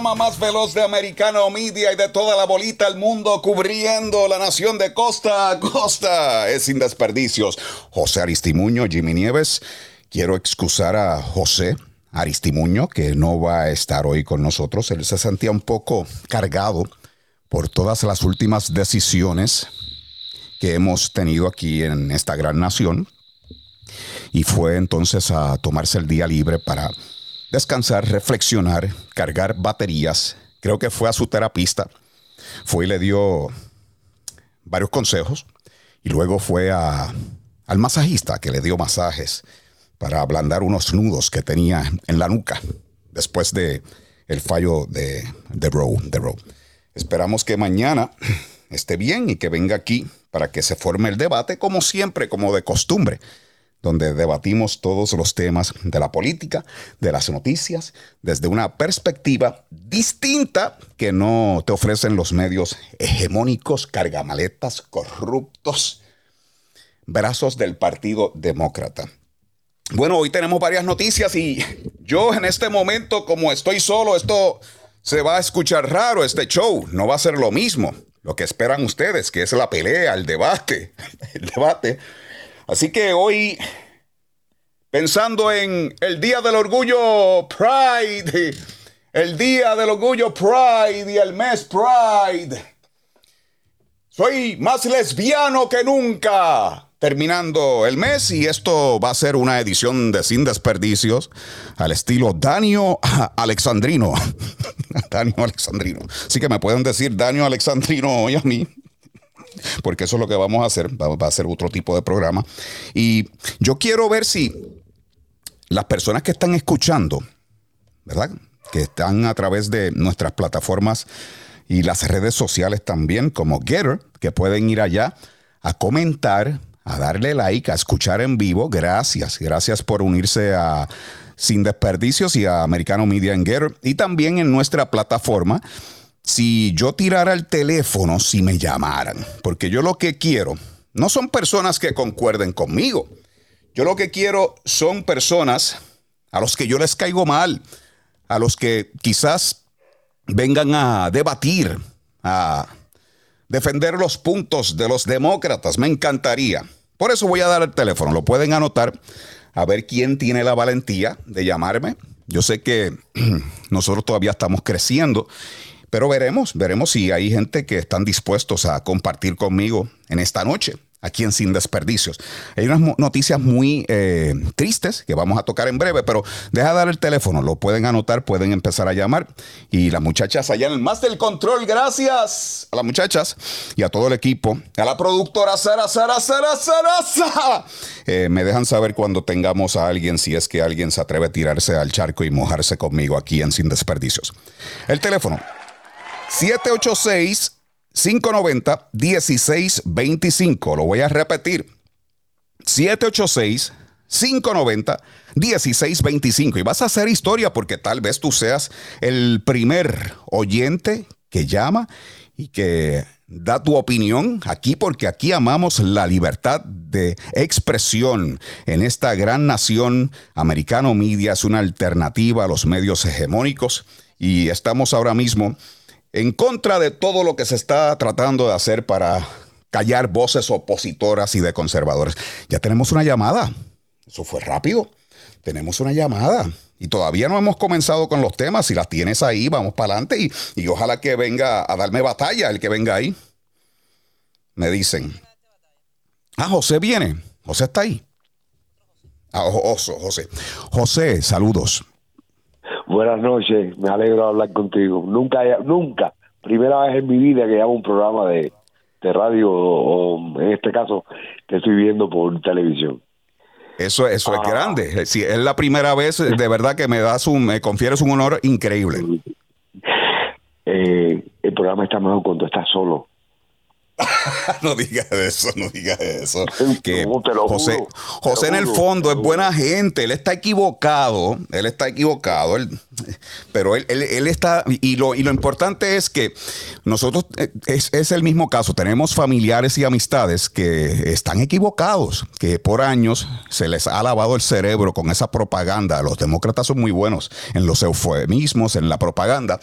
Programa más veloz de Americano Media y de toda la bolita del mundo cubriendo la nación de costa a costa. Es sin desperdicios. José Aristimuño, Jimmy Nieves. Quiero excusar a José Aristimuño, que no va a estar hoy con nosotros. Él se sentía un poco cargado por todas las últimas decisiones que hemos tenido aquí en esta gran nación. Y fue entonces a tomarse el día libre para descansar, reflexionar, cargar baterías. Creo que fue a su terapista, fue y le dio varios consejos y luego fue a, al masajista que le dio masajes para ablandar unos nudos que tenía en la nuca después de el fallo de, de Roe. De Roe. Esperamos que mañana esté bien y que venga aquí para que se forme el debate como siempre, como de costumbre donde debatimos todos los temas de la política, de las noticias, desde una perspectiva distinta que no te ofrecen los medios hegemónicos, cargamaletas, corruptos, brazos del Partido Demócrata. Bueno, hoy tenemos varias noticias y yo en este momento, como estoy solo, esto se va a escuchar raro, este show, no va a ser lo mismo. Lo que esperan ustedes, que es la pelea, el debate, el debate Así que hoy, pensando en el Día del Orgullo Pride, el Día del Orgullo Pride y el mes Pride, soy más lesbiano que nunca. Terminando el mes y esto va a ser una edición de Sin Desperdicios al estilo Danio Alexandrino. Danio Alexandrino. Así que me pueden decir Danio Alexandrino hoy a mí porque eso es lo que vamos a hacer, va, a ser otro tipo de programa. Y yo quiero ver si las personas que están escuchando, ¿verdad? Que están a través de nuestras plataformas y las redes sociales también, como Getter, que pueden ir allá a comentar, a darle like, a escuchar en vivo. Gracias, gracias por unirse a Sin Desperdicios y a Americano Media en Getter y también en nuestra plataforma si yo tirara el teléfono, si me llamaran, porque yo lo que quiero no son personas que concuerden conmigo. Yo lo que quiero son personas a los que yo les caigo mal, a los que quizás vengan a debatir, a defender los puntos de los demócratas. Me encantaría. Por eso voy a dar el teléfono. Lo pueden anotar a ver quién tiene la valentía de llamarme. Yo sé que nosotros todavía estamos creciendo pero veremos, veremos si hay gente que están dispuestos a compartir conmigo en esta noche aquí en Sin Desperdicios. Hay unas noticias muy eh, tristes que vamos a tocar en breve, pero deja dar el teléfono, lo pueden anotar, pueden empezar a llamar. Y las muchachas allá en el más del control, gracias a las muchachas y a todo el equipo, a la productora Sara, Sara, Sara, Sara, Sara. Eh, me dejan saber cuando tengamos a alguien, si es que alguien se atreve a tirarse al charco y mojarse conmigo aquí en Sin Desperdicios. El teléfono 786 590 1625. Lo voy a repetir. 786 590 1625. Y vas a hacer historia porque tal vez tú seas el primer oyente que llama y que da tu opinión aquí porque aquí amamos la libertad de expresión en esta gran nación. Americano Media es una alternativa a los medios hegemónicos y estamos ahora mismo en contra de todo lo que se está tratando de hacer para callar voces opositoras y de conservadores. Ya tenemos una llamada. Eso fue rápido. Tenemos una llamada. Y todavía no hemos comenzado con los temas. Si las tienes ahí, vamos para adelante y, y ojalá que venga a darme batalla el que venga ahí. Me dicen. Ah, José viene. José está ahí. Ah, José. José, saludos. Buenas noches, me alegro de hablar contigo. Nunca, nunca, primera vez en mi vida que hago un programa de, radio o, en este caso que estoy viendo por televisión. Eso, eso es ah. grande. Si es la primera vez, de verdad que me das un, me confieres un honor increíble. Eh, el programa está mejor cuando estás solo. no digas eso, no digas eso. Que José, José en el fondo es buena gente, él está equivocado, él está equivocado, pero él, él, está, y lo, y lo importante es que nosotros, eh, es, es, el mismo caso, tenemos familiares y amistades que están equivocados, que por años se les ha lavado el cerebro con esa propaganda. Los demócratas son muy buenos en los eufemismos, en la propaganda.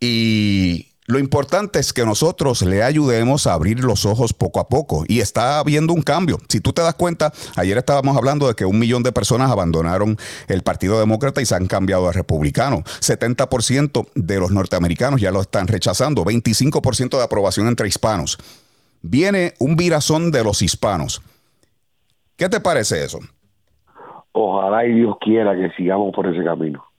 Y, lo importante es que nosotros le ayudemos a abrir los ojos poco a poco y está habiendo un cambio. Si tú te das cuenta, ayer estábamos hablando de que un millón de personas abandonaron el Partido Demócrata y se han cambiado a republicano. 70% de los norteamericanos ya lo están rechazando, 25% de aprobación entre hispanos. Viene un virazón de los hispanos. ¿Qué te parece eso? Ojalá y Dios quiera que sigamos por ese camino.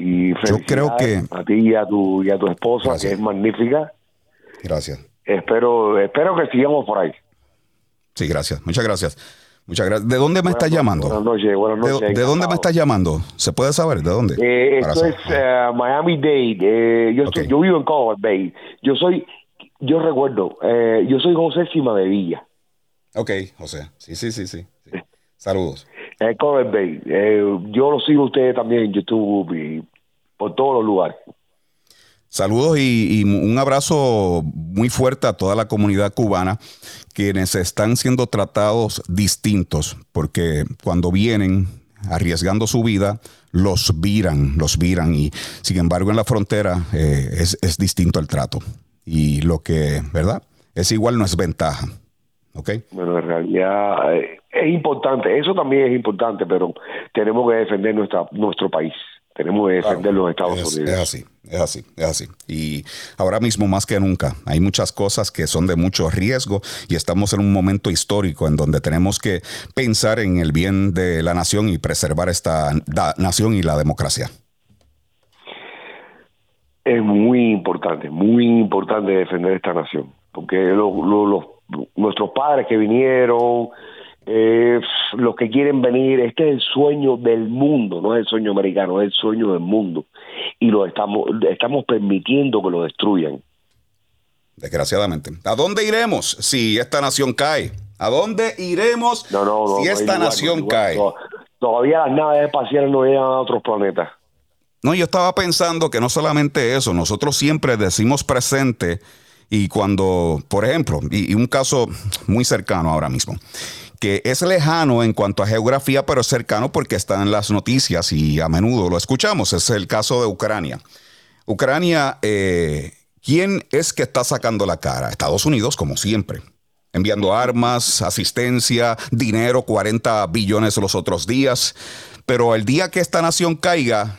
Y Yo creo que a ti y a tu, y a tu esposa, que es magnífica. Gracias. Espero, espero que sigamos por ahí. Sí, gracias. Muchas gracias. Muchas gracias. ¿De dónde me estás llamando? Buenas noches, buenas noches. ¿De, dónde me estás llamando? ¿Se puede saber? ¿De dónde? Eh, esto es uh, Miami Dade. Eh, yo, yo vivo en Colbert Bay. Yo soy, yo recuerdo, eh, yo soy José Cima de Villa. Ok, José. Sí, sí, sí, sí. Saludos. Eh, Bay. Eh, yo lo sigo a ustedes también en YouTube y por todos los lugares. Saludos y, un abrazo muy fuerte a toda la comunidad cubana, quienes están siendo tratados distintos, porque cuando vienen arriesgando su vida, los viran, los viran, y sin embargo en la frontera eh, es, es distinto el trato. Y lo que, ¿verdad? Es igual, no es ventaja. Bueno, en realidad eh, es importante, eso también es importante, pero tenemos que defender nuestra, nuestro país. Tenemos que defender los Estados Unidos. Es así, es así, es así. Y ahora mismo más que nunca hay muchas cosas que son de mucho riesgo y estamos en un momento histórico en donde tenemos que pensar en el bien de la nación y preservar esta nación y la democracia. Es muy importante, muy importante defender esta nación, porque los nuestros padres que vinieron, eh, los que quieren venir, este es el sueño del mundo, no es el sueño americano, es el sueño del mundo. Y lo estamos, estamos permitiendo que lo destruyan. Desgraciadamente. ¿A dónde iremos si esta nación cae? ¿A dónde iremos si esta nación cae? Todavía las naves espaciales no llegan a otros planetas. No, yo estaba pensando que no solamente eso, nosotros siempre decimos presente y cuando, por ejemplo, y, un caso muy cercano ahora mismo, que es lejano en cuanto a geografía, pero es cercano porque está en las noticias y a menudo lo escuchamos, es el caso de Ucrania. Ucrania, eh, ¿quién es que está sacando la cara? Estados Unidos, como siempre enviando armas, asistencia, dinero, 40 billones los otros días. Pero el día que esta nación caiga,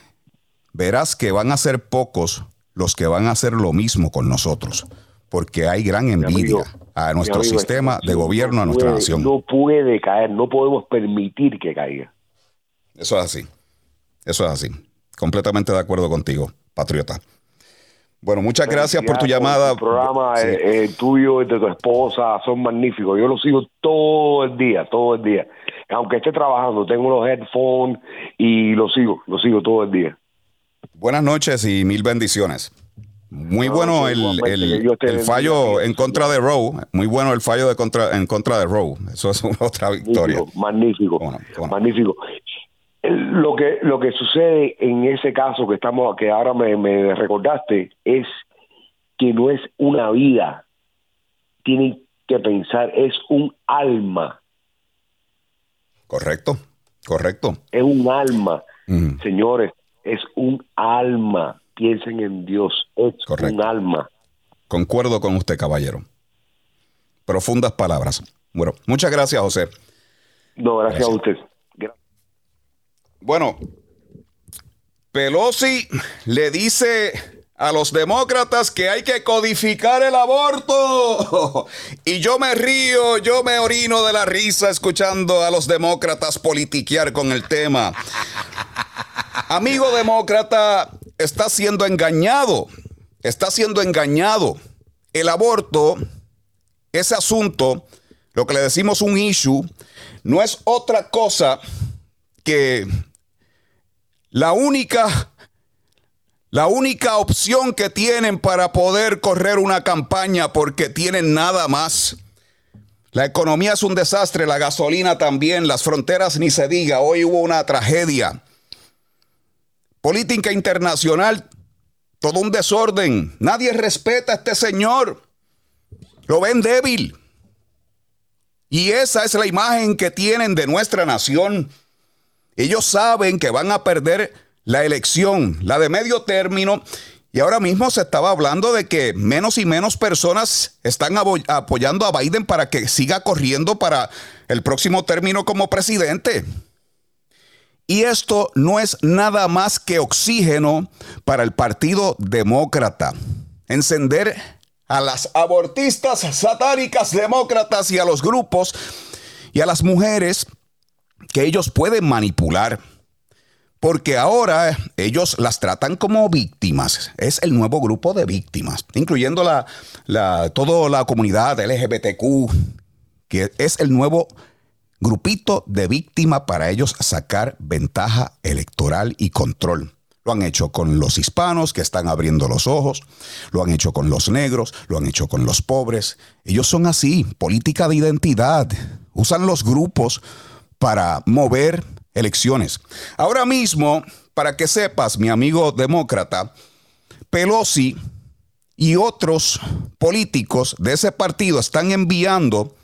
verás que van a ser pocos los que van a hacer lo mismo con nosotros porque hay gran envidia a nuestro sistema de gobierno, a nuestra nación. No puede caer, no podemos permitir que caiga. Eso es así, eso es así. Completamente de acuerdo contigo, patriota. Bueno, muchas gracias por tu llamada. El programa tuyo y de tu esposa son magníficos. Yo lo sigo todo el día, todo el día. Aunque esté trabajando, tengo los headphones y lo sigo, lo sigo todo el día. Buenas noches y mil bendiciones. Muy bueno el, el, fallo en contra de Rowe. Muy bueno el fallo de contra, en contra de Rowe. Eso es otra victoria. Magnífico, magnífico. Lo que, lo que sucede en ese caso que estamos, que ahora me, me recordaste, es que no es una vida. Tienen que pensar, es un alma. Correcto, correcto. Es un alma, señores, es un alma piensen en Dios, es un alma. Concuerdo con usted, caballero. Profundas palabras. Bueno, muchas gracias, José. No, gracias, a usted. Bueno, Pelosi le dice a los demócratas que hay que codificar el aborto. Y yo me río, yo me orino de la risa escuchando a los demócratas politiquear con el tema. Amigo demócrata, está siendo engañado. Está siendo engañado. El aborto, ese asunto, lo que le decimos un issue, no es otra cosa que la única La única opción que tienen para poder correr una campaña porque tienen nada más. La economía es un desastre, la gasolina también, las fronteras ni se diga. Hoy hubo una tragedia. Política internacional, todo un desorden. Nadie respeta a este señor. Lo ven débil. Y esa es la imagen que tienen de nuestra nación. Ellos saben que van a perder la elección, la de medio término, y ahora mismo se estaba hablando de que menos y menos personas están apoyando a Biden para que siga corriendo para el próximo término como presidente. Y esto no es nada más que oxígeno para el Partido Demócrata. Encender a las abortistas satánicas demócratas y a los grupos y a las mujeres que ellos pueden manipular porque ahora ellos las tratan como víctimas. Es el nuevo grupo de víctimas, incluyendo la, toda la comunidad LGBTQ, que es el nuevo grupito de víctimas para ellos sacar ventaja electoral y control. Lo han hecho con los hispanos que están abriendo los ojos, lo han hecho con los negros, lo han hecho con los pobres. Ellos son así, política de identidad. Usan los grupos para mover elecciones. Ahora mismo, para que sepas, mi amigo demócrata, Pelosi y otros políticos de ese partido están enviando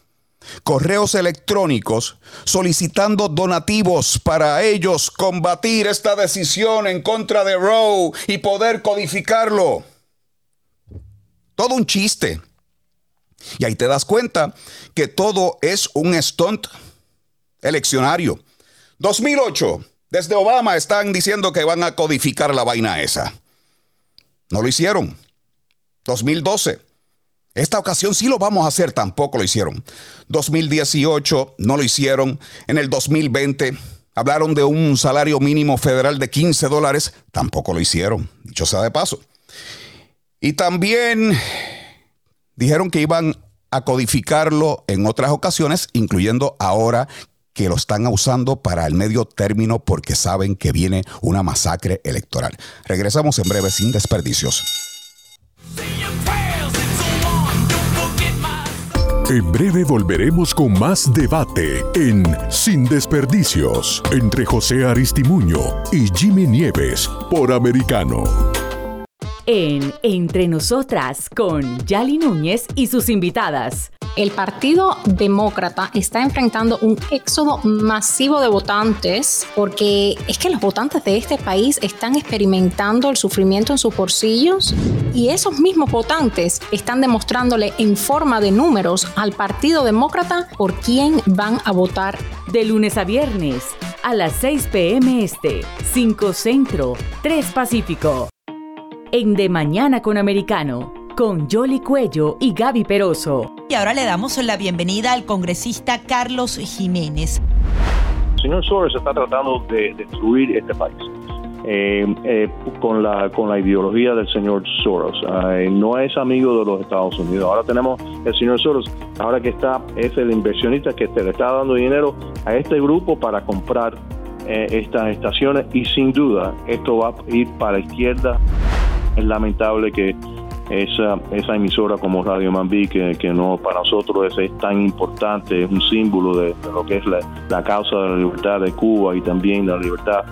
correos electrónicos solicitando donativos para ellos combatir esta decisión en contra de Roe y poder codificarlo. Todo un chiste. Y ahí te das cuenta que todo es un stunt eleccionario. 2008, desde Obama están diciendo que van a codificar la vaina esa. No lo hicieron. 2012. Esta ocasión sí lo vamos a hacer, tampoco lo hicieron. 2018 no lo hicieron. En el 2020 hablaron de un salario mínimo federal de 15 dólares, tampoco lo hicieron, dicho sea de paso. Y también dijeron que iban a codificarlo en otras ocasiones, incluyendo ahora que lo están usando para el medio término porque saben que viene una masacre electoral. Regresamos en breve sin desperdicios. En breve volveremos con más debate en Sin Desperdicios entre José Aristimuño y Jimmy Nieves por Americano. En Entre Nosotras con Yali Núñez y sus invitadas el Partido Demócrata está enfrentando un éxodo masivo de votantes porque es que los votantes de este país están experimentando el sufrimiento en sus bolsillos y esos mismos votantes están demostrándole en forma de números al Partido Demócrata por quién van a votar. De lunes a viernes a las 6 p.m. Este, 5 Centro, 3 Pacífico. En De Mañana con Americano con Jolly Cuello y Gaby Peroso. Y ahora le damos la bienvenida al congresista Carlos Jiménez. El señor Soros está tratando de destruir este país. Eh, eh, con, la, con la ideología del señor Soros. no es amigo de los Estados Unidos. Ahora tenemos el señor Soros, ahora que está, es el inversionista que le está dando dinero a este grupo para comprar eh, estas estaciones y sin duda esto va a ir para la izquierda. Es lamentable que esa, esa emisora como Radio Mambí, que, no para nosotros es, tan importante, es un símbolo de, lo que es la, causa de la libertad de Cuba y también la libertad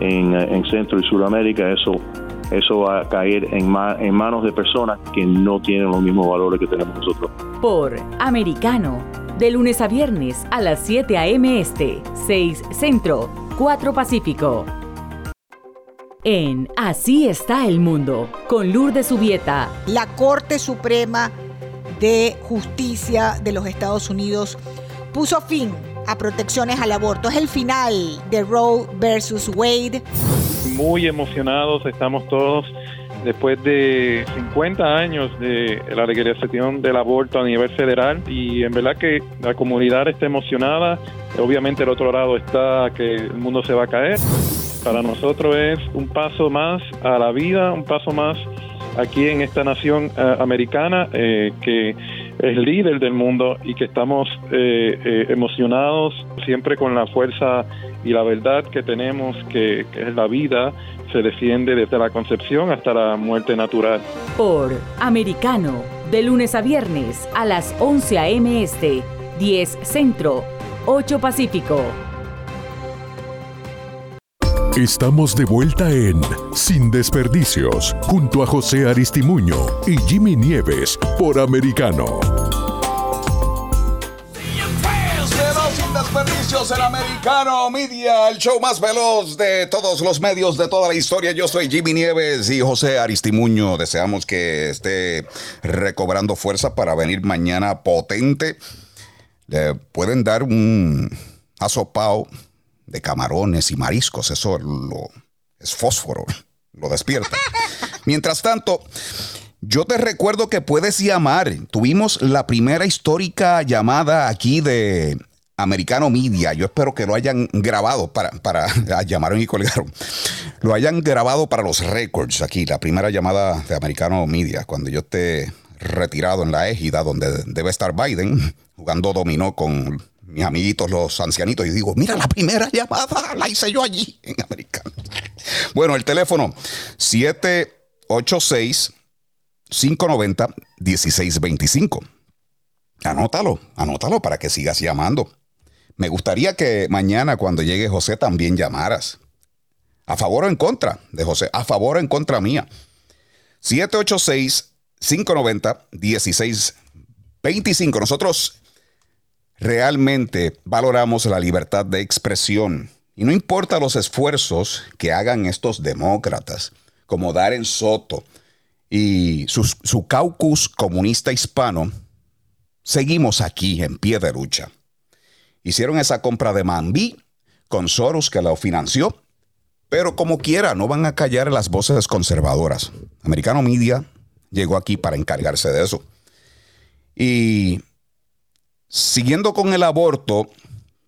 en, en Centro y Sudamérica, eso, eso va a caer en, en manos de personas que no tienen los mismos valores que tenemos nosotros. Por Americano, de lunes a viernes a las 7 a.m. Este, 6 Centro, 4 Pacífico en Así está el mundo, con Lourdes Subieta. La Corte Suprema de Justicia de los Estados Unidos puso fin a protecciones al aborto. Es el final de Roe versus Wade. Muy emocionados estamos todos después de 50 años de la legalización del aborto a nivel federal y en verdad que la comunidad está emocionada. Obviamente el otro lado está que el mundo se va a caer para nosotros es un paso más a la vida, un paso más aquí en esta nación eh, americana eh, que es líder del mundo y que estamos eh, emocionados siempre con la fuerza y la verdad que tenemos, que, que es la vida, se defiende desde la concepción hasta la muerte natural. Por Americano, de lunes a viernes a las 11 a.m. Este, 10 Centro, 8 Pacífico. Estamos de vuelta en Sin Desperdicios, junto a José Aristimuño y Jimmy Nieves por Americano. Sin desperdicios, el americano media, el show más veloz de todos los medios de toda la historia. Yo soy Jimmy Nieves y José Aristimuño. Deseamos que esté recobrando fuerza para venir mañana potente. Le pueden dar un asopao de camarones y mariscos. Eso lo, es fósforo, lo despierta. Mientras tanto, yo te recuerdo que puedes llamar. Tuvimos la primera histórica llamada aquí de Americano Media. Yo espero que lo hayan grabado para, para ah, llamaron y colgaron. Lo hayan grabado para los récords aquí. La primera llamada de Americano Media, cuando yo esté retirado en la égida donde debe estar Biden, jugando dominó con mis amiguitos, los ancianitos, y digo, mira, la primera llamada la hice yo allí en Americano. Bueno, el teléfono 786 590 1625. Anótalo, anótalo para que sigas llamando. Me gustaría que mañana cuando llegue José también llamaras. A favor o en contra de José, a favor o en contra mía. 786 590 1625. Nosotros realmente valoramos la libertad de expresión. Y no importa los esfuerzos que hagan estos demócratas, como Darren Soto y su, su caucus comunista hispano, seguimos aquí en pie de lucha. Hicieron esa compra de Mambi con Soros que la financió, pero como quiera, no van a callar las voces conservadoras. Americano Media llegó aquí para encargarse de eso. Y Siguiendo con el aborto,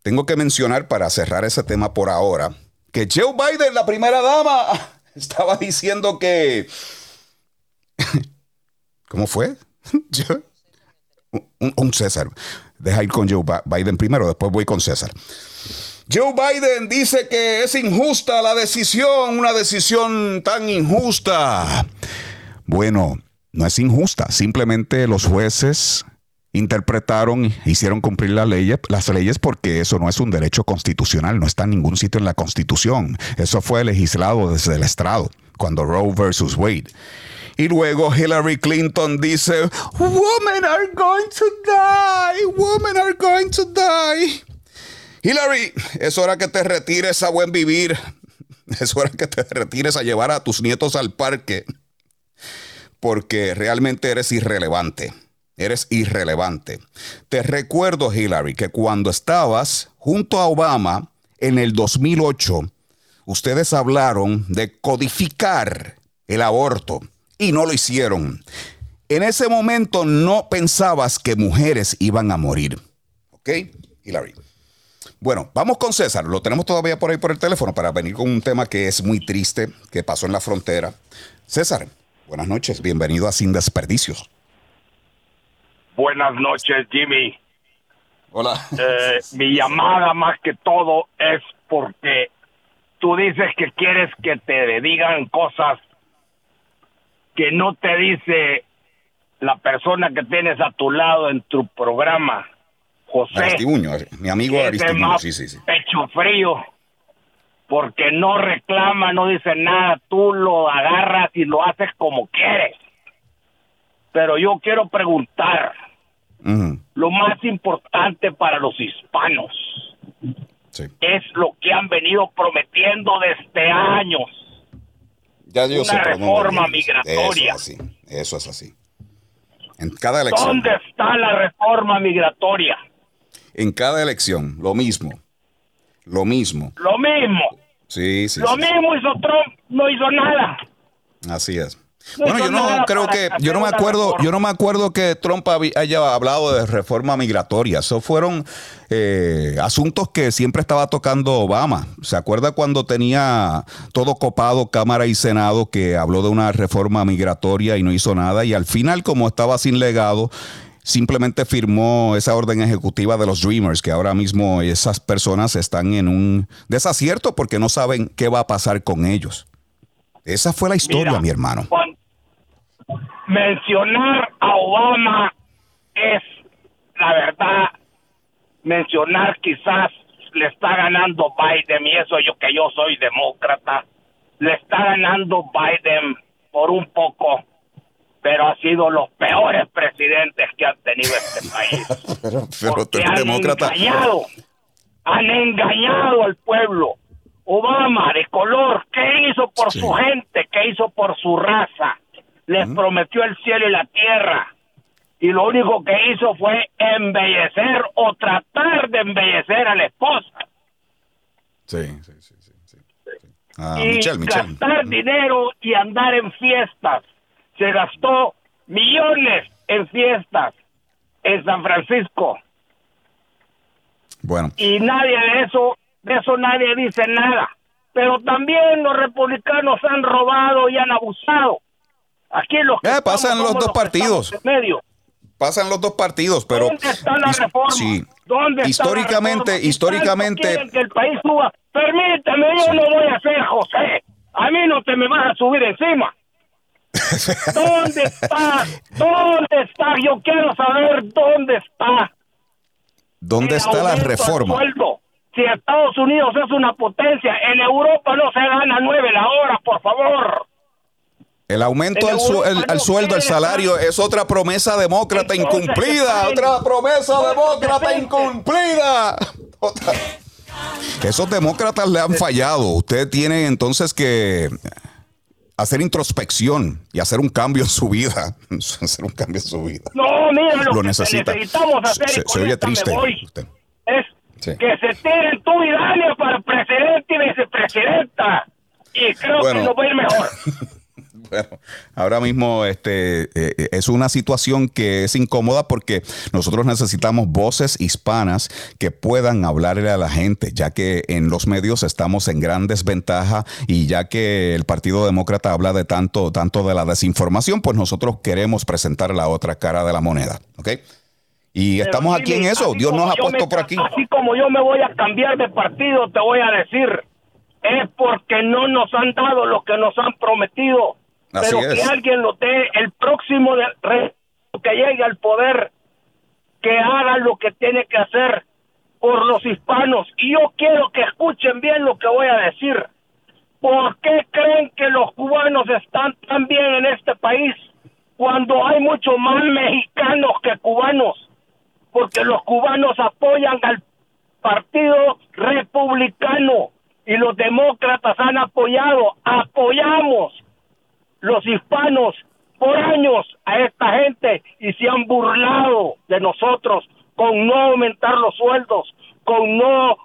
tengo que mencionar para cerrar ese tema por ahora que Joe Biden, la primera dama, estaba diciendo que... ¿Cómo fue? un, un, César. Deja ir con Joe Biden primero, después voy con César. Joe Biden dice que es injusta la decisión, una decisión tan injusta. Bueno, no es injusta, simplemente los jueces interpretaron, hicieron cumplir las leyes, las leyes porque eso no es un derecho constitucional, no está en ningún sitio en la Constitución. Eso fue legislado desde el estrado, cuando Roe versus Wade. Y luego Hillary Clinton dice, Women are going to die, women are going to die. Hillary, es hora que te retires a buen vivir. Es hora que te retires a llevar a tus nietos al parque. Porque realmente eres irrelevante. Eres irrelevante. Te recuerdo, Hillary, que cuando estabas junto a Obama en el 2008, ustedes hablaron de codificar el aborto y no lo hicieron. En ese momento no pensabas que mujeres iban a morir. ¿Ok, Hillary? Bueno, vamos con César. Lo tenemos todavía por ahí por el teléfono para venir con un tema que es muy triste, que pasó en la frontera. César, buenas noches. Bienvenido a Sin Desperdicios. Buenas noches, Jimmy. Hola. Eh, mi llamada más que todo es porque tú dices que quieres que te digan cosas que no te dice la persona que tienes a tu lado en tu programa, José. Aristimuño, mi amigo Aristimuño, sí, sí, sí. Pecho frío, porque no reclama, no dice nada, tú lo agarras y lo haces como quieres. Pero yo quiero preguntar, lo más importante para los hispanos es lo que han venido prometiendo desde años. Ya yo Una reforma migratoria. Eso es, así. Eso es así. En cada elección. ¿Dónde está la reforma migratoria? En cada elección, lo mismo. Lo mismo. Lo mismo. Sí, sí. Lo sí, mismo hizo Trump, no hizo nada. Así es. Bueno, yo no creo que, yo no me acuerdo, yo no me acuerdo que Trump haya hablado de reforma migratoria. Esos fueron eh, asuntos que siempre estaba tocando Obama. ¿Se acuerda cuando tenía todo copado Cámara y Senado que habló de una reforma migratoria y no hizo nada? Y al final, como estaba sin legado, simplemente firmó esa orden ejecutiva de los Dreamers, que ahora mismo esas personas están en un desacierto porque no saben qué va a pasar con ellos. Esa fue la historia, mi hermano. Mencionar a Obama es, la verdad, mencionar quizás le está ganando Biden, y eso yo que yo soy demócrata, le está ganando Biden por un poco, pero ha sido los peores presidentes que han tenido este país. pero, han engañado, han engañado al pueblo. Obama de color, ¿qué hizo por su gente? ¿Qué hizo por su raza? Les prometió el cielo y la tierra. Y lo único que hizo fue embellecer o tratar de embellecer a la esposa. Sí, sí, sí. Ah, y gastar dinero y andar en fiestas. Se gastó millones en fiestas en San Francisco. Bueno. Y nadie de eso, de eso nadie dice nada. Pero también los republicanos han robado y han abusado. Aquí los que eh, pasan los dos partidos. medio. Pasan los dos partidos, pero ¿Dónde está la reforma? Sí. ¿Dónde históricamente, está históricamente que el país suba Permítame, yo no voy a ser José. A mí no te me vas a subir encima. ¿Dónde está? ¿Dónde está? Yo quiero saber dónde está. ¿Dónde está la reforma? Si Estados Unidos es una potencia, en Europa no se gana nueve la hora, por favor. El aumento al, sueldo, el salario es otra promesa demócrata incumplida. Otra promesa demócrata incumplida. Otra. Esos demócratas le han fallado. Usted tiene entonces que hacer introspección y hacer un cambio en su vida. hacer un cambio en su vida. No, mira, lo, que necesitamos hacer se, se oye triste. es que se tiren tú y para presidente y vicepresidenta. Y creo que nos va a ir mejor. Bueno, ahora mismo este, eh, es una situación que es incómoda porque nosotros necesitamos voces hispanas que puedan hablarle a la gente, ya que en los medios estamos en gran desventaja y ya que el Partido Demócrata habla de tanto, tanto de la desinformación, pues nosotros queremos presentar la otra cara de la moneda, ¿ok? Y estamos aquí en eso, Dios nos ha puesto por aquí. Así como yo me voy a cambiar de partido, te voy a decir, es porque no nos han dado lo que nos han prometido pero que alguien lo dé el próximo de, que llegue al poder, que haga lo que tiene que hacer por los hispanos. Y yo quiero que escuchen bien lo que voy a decir. ¿Por qué creen que los cubanos están tan bien en este país cuando hay mucho más mexicanos que cubanos? Porque los cubanos apoyan al partido republicano y los demócratas han apoyado, apoyamos los hispanos por años a esta gente y se han burlado de nosotros con no aumentar los sueldos, con no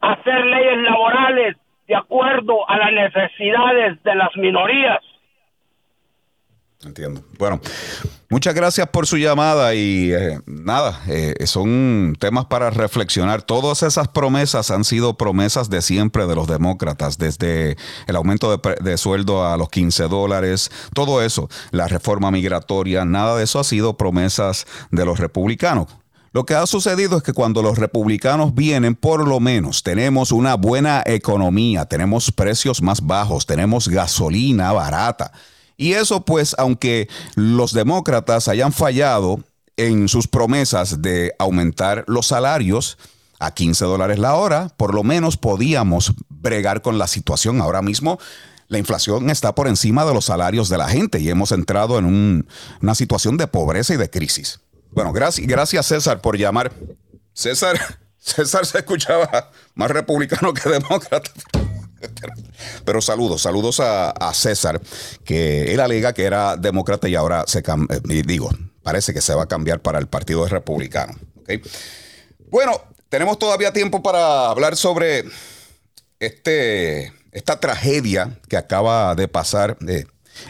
hacer leyes laborales de acuerdo a las necesidades de las minorías. Entiendo. Bueno, muchas gracias por su llamada y eh, nada, eh, son temas para reflexionar. Todas esas promesas han sido promesas de siempre de los demócratas, desde el aumento de, de, sueldo a los 15 dólares, todo eso, la reforma migratoria, nada de eso ha sido promesas de los republicanos. Lo que ha sucedido es que cuando los republicanos vienen, por lo menos tenemos una buena economía, tenemos precios más bajos, tenemos gasolina barata. Y eso pues, aunque los demócratas hayan fallado en sus promesas de aumentar los salarios a 15 dólares la hora, por lo menos podíamos bregar con la situación. Ahora mismo la inflación está por encima de los salarios de la gente y hemos entrado en una situación de pobreza y de crisis. Bueno, gracias, gracias César por llamar. César, César se escuchaba más republicano que demócrata. Pero saludos, saludos a, César, que él alega que era demócrata y ahora se eh, digo, parece que se va a cambiar para el Partido Republicano. Bueno, tenemos todavía tiempo para hablar sobre este, esta tragedia que acaba de pasar eh,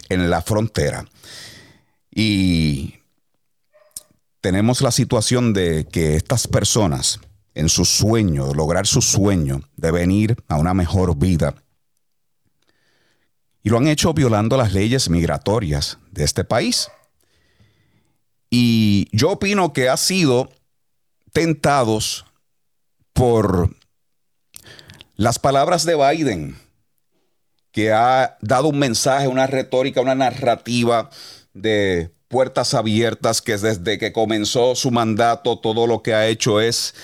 en la frontera. Y tenemos la situación de que estas personas en su sueño, lograr su sueño de venir a una mejor vida. Y lo han hecho violando las leyes migratorias de este país. Y yo opino que ha sido tentados por las palabras de Biden, que ha dado un mensaje, una retórica, una narrativa de puertas abiertas, que desde que comenzó su mandato todo lo que ha hecho es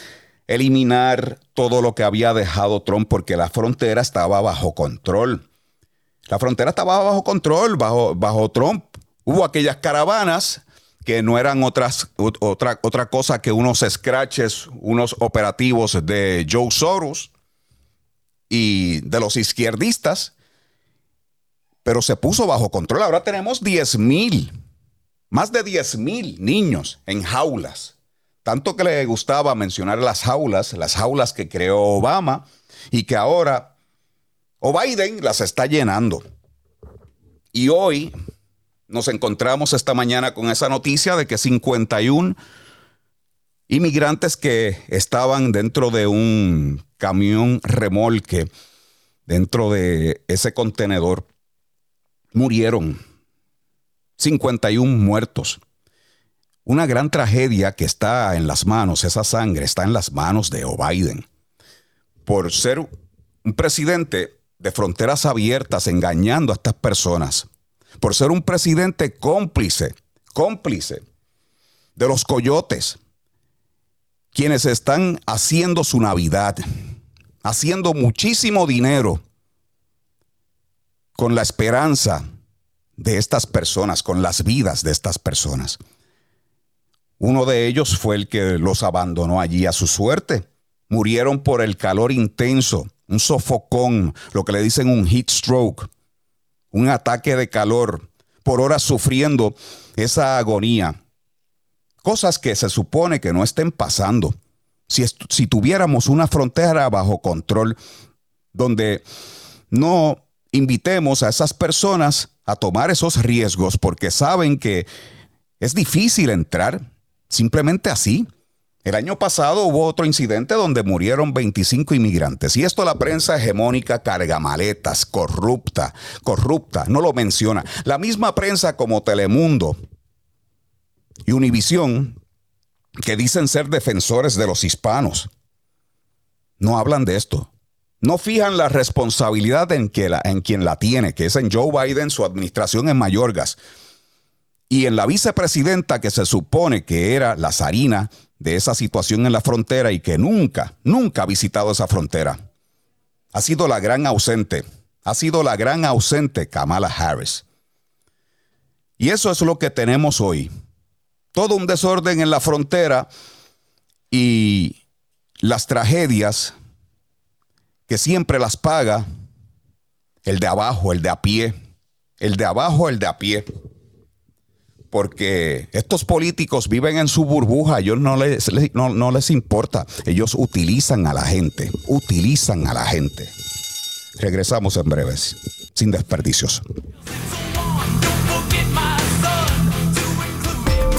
eliminar todo lo que había dejado Trump porque la frontera estaba bajo control. La frontera estaba bajo control, bajo, bajo Trump. Hubo aquellas caravanas que no eran otras, otra, otra cosa que unos scratches, unos operativos de Joe Soros y de los izquierdistas, pero se puso bajo control. Ahora tenemos 10 mil, más de 10 mil niños en jaulas. Tanto que le gustaba mencionar las jaulas, las jaulas que creó Obama y que ahora o Biden las está llenando. Y hoy nos encontramos esta mañana con esa noticia de que 51 inmigrantes que estaban dentro de un camión remolque, dentro de ese contenedor, murieron. 51 muertos. Una gran tragedia que está en las manos, esa sangre está en las manos de O'Biden. Por ser un presidente de fronteras abiertas engañando a estas personas por ser un presidente cómplice, cómplice de los coyotes, quienes están haciendo su Navidad, haciendo muchísimo dinero con la esperanza de estas personas, con las vidas de estas personas. Uno de ellos fue el que los abandonó allí a su suerte. Murieron por el calor intenso, un sofocón, lo que le dicen un heat stroke un ataque de calor, por horas sufriendo esa agonía. Cosas que se supone que no estén pasando. Si, si tuviéramos una frontera bajo control donde no invitemos a esas personas a tomar esos riesgos porque saben que es difícil entrar, simplemente así. El año pasado hubo otro incidente donde murieron 25 inmigrantes y esto la prensa hegemónica cargamaletas, corrupta, corrupta, no lo menciona. La misma prensa como Telemundo y Univisión, que dicen ser defensores de los hispanos, no hablan de esto. No fijan la responsabilidad en, en quien la tiene, que es en Joe Biden, su administración en Mayorgas, y en la vicepresidenta que se supone que era la zarina de esa situación en la frontera y que nunca, nunca ha visitado esa frontera. Ha sido la gran ausente, ha sido la gran ausente Kamala Harris. Y eso es lo que tenemos hoy. Todo un desorden en la frontera y las tragedias que siempre las paga el de abajo, el de a pie, el de abajo, el de a pie porque estos políticos viven en su burbuja, a ellos no les, no, les importa, ellos utilizan a la gente, utilizan a la gente. Regresamos en breves, sin desperdicios.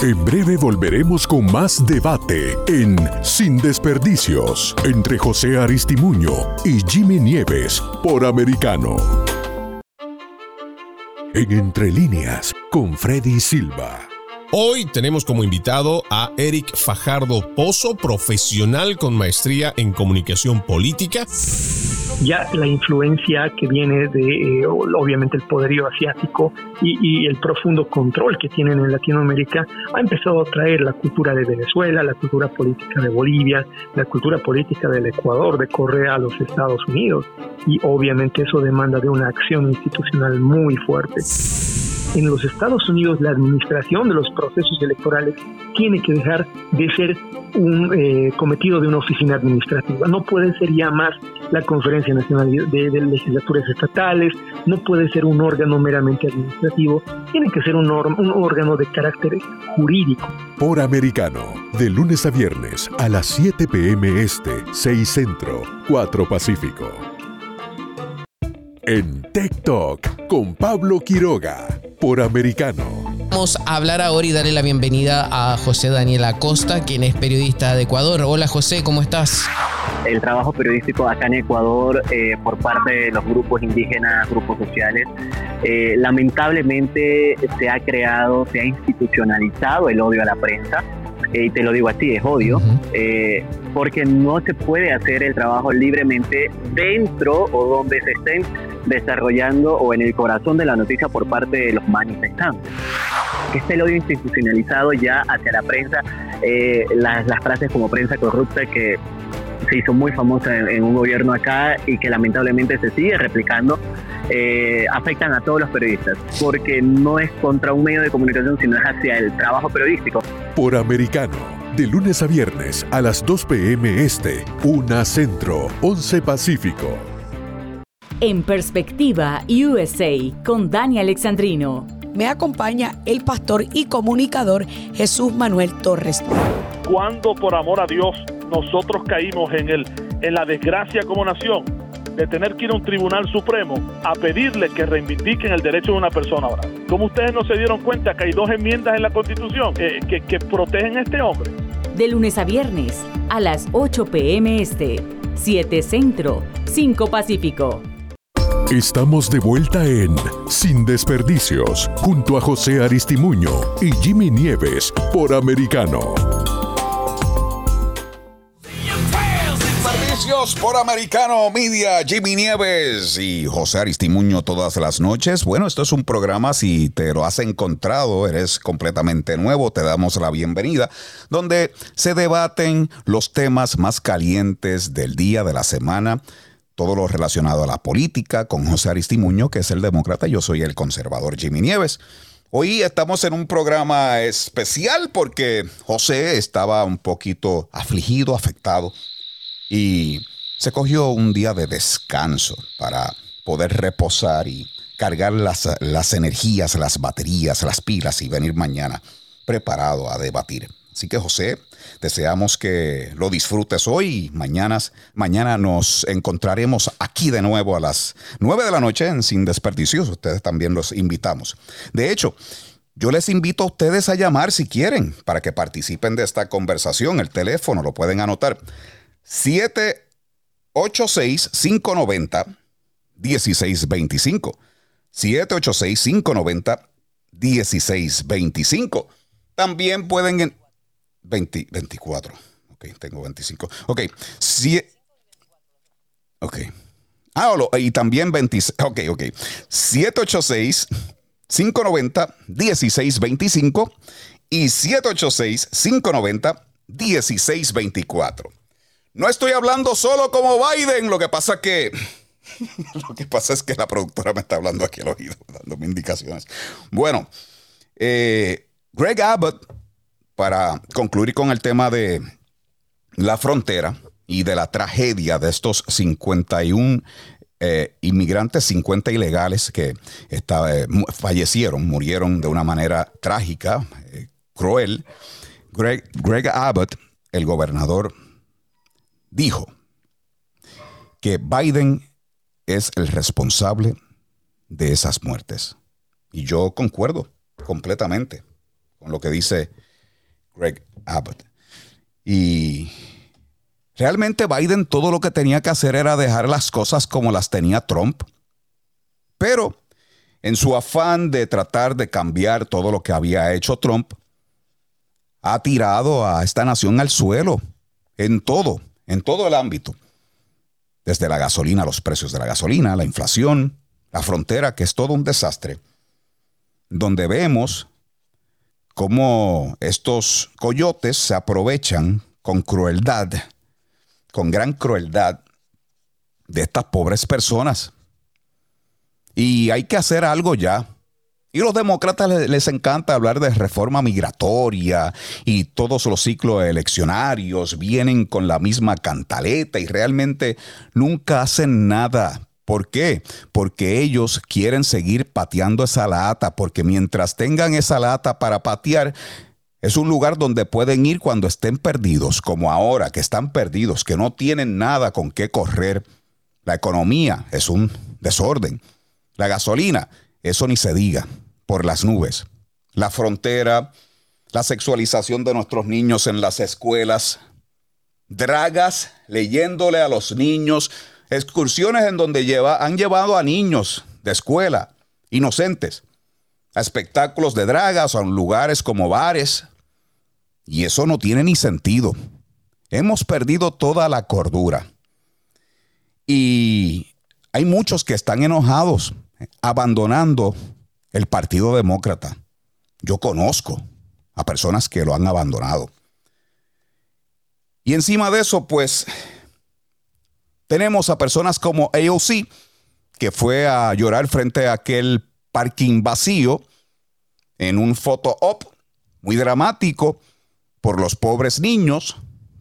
En breve volveremos con más debate en Sin Desperdicios entre José Aristimuño y Jimmy Nieves por Americano en Entre líneas con Freddy Silva. Hoy tenemos como invitado a Eric Fajardo Pozo, profesional con maestría en comunicación política ya la influencia que viene de, eh, obviamente, el poderío asiático y, el profundo control que tienen en Latinoamérica ha empezado a traer la cultura de Venezuela, la cultura política de Bolivia, la cultura política del Ecuador, de Correa a los Estados Unidos. Y obviamente eso demanda de una acción institucional muy fuerte en los Estados Unidos la administración de los procesos electorales tiene que dejar de ser un eh, cometido de una oficina administrativa. No puede ser ya más la Conferencia Nacional de, Legislaturas Estatales, no puede ser un órgano meramente administrativo, tiene que ser un, órgano de carácter jurídico. Por Americano, de lunes a viernes a las 7 p.m. Este, 6 Centro, 4 Pacífico. En Talk con Pablo Quiroga por Americano. Vamos a hablar ahora y darle la bienvenida a José Daniel Acosta, quien es periodista de Ecuador. Hola José, ¿cómo estás? El trabajo periodístico acá en Ecuador eh, por parte de los grupos indígenas, grupos sociales, eh, lamentablemente se ha creado, se ha institucionalizado el odio a la prensa. Y te lo digo así, es odio, porque no se puede hacer el trabajo libremente dentro o donde se estén desarrollando o en el corazón de la noticia por parte de los manifestantes. Este el odio institucionalizado ya hacia la prensa, las, las frases como prensa corrupta que se hizo muy famosa en, un gobierno acá y que lamentablemente se sigue replicando, eh, afectan a todos los periodistas, porque no es contra un medio de comunicación, sino es hacia el trabajo periodístico. Por americano, de lunes a viernes a las 2 p.m. Este, 1 Centro, 11 Pacífico. En Perspectiva USA con Dani Alexandrino. Me acompaña el pastor y comunicador Jesús Manuel Torres. Cuando por amor a Dios nosotros caímos en, el, en la desgracia como nación de tener que ir a un tribunal supremo a pedirle que reivindiquen el derecho de una persona ahora. ¿Cómo ustedes no se dieron cuenta que hay dos enmiendas en la Constitución que, que, que protegen a este hombre? De lunes a viernes a las 8 pm este, 7 Centro, 5 Pacífico. Estamos de vuelta en Sin Desperdicios, junto a José Aristimuño y Jimmy Nieves por Americano. Por Americano Media, Jimmy Nieves y José Aristimuño todas las noches. Bueno, esto es un programa, si te lo has encontrado, eres completamente nuevo, te damos la bienvenida, donde se debaten los temas más calientes del día, de la semana, todo lo relacionado a la política, con José Aristimuño, que es el demócrata, yo soy el conservador Jimmy Nieves. Hoy estamos en un programa especial porque José estaba un poquito afligido, afectado y se cogió un día de descanso para poder reposar y cargar las, las energías, las baterías, las pilas y venir mañana preparado a debatir. Así que José, deseamos que lo disfrutes hoy y mañana, nos encontraremos aquí de nuevo a las 9 de la noche en Sin Desperdicios. Ustedes también los invitamos. De hecho, yo les invito a ustedes a llamar si quieren para que participen de esta conversación. El teléfono lo pueden anotar 786-590-1625. 786-590-1625. También pueden... En 20, 24. Ok, tengo 25. Ok. Si, ok. Ah, y también 26. Ok, ok. 786 590 1625 y 786 590 1624. No estoy hablando solo como Biden, lo que pasa que lo que pasa es que la productora me está hablando aquí al oído, dándome indicaciones. Bueno, eh, Greg Abbott, para concluir con el tema de la frontera y de la tragedia de estos 51 eh, inmigrantes, 50 ilegales que eh, fallecieron, murieron de una manera trágica, cruel. Greg, Greg Abbott, el gobernador dijo que Biden es el responsable de esas muertes. Y yo concuerdo completamente con lo que dice Greg Abbott. Y realmente Biden todo lo que tenía que hacer era dejar las cosas como las tenía Trump. Pero en su afán de tratar de cambiar todo lo que había hecho Trump, ha tirado a esta nación al suelo en todo en todo el ámbito, desde la gasolina, los precios de la gasolina, la inflación, la frontera, que es todo un desastre, donde vemos cómo estos coyotes se aprovechan con crueldad, con gran crueldad, de estas pobres personas. Y hay que hacer algo ya. Y los demócratas les, encanta hablar de reforma migratoria y todos los ciclos eleccionarios vienen con la misma cantaleta y realmente nunca hacen nada. ¿Por qué? Porque ellos quieren seguir pateando esa lata, porque mientras tengan esa lata para patear, es un lugar donde pueden ir cuando estén perdidos, como ahora, que están perdidos, que no tienen nada con qué correr. La economía es un desorden. La gasolina eso ni se diga, por las nubes. La frontera, la sexualización de nuestros niños en las escuelas, dragas leyéndole a los niños, excursiones en donde lleva, han llevado a niños de escuela inocentes a espectáculos de dragas a lugares como bares. Y eso no tiene ni sentido. Hemos perdido toda la cordura. Y hay muchos que están enojados, abandonando el Partido Demócrata. Yo conozco a personas que lo han abandonado. Y encima de eso, pues, tenemos a personas como AOC, que fue a llorar frente a aquel parking vacío en un photo op muy dramático por los pobres niños,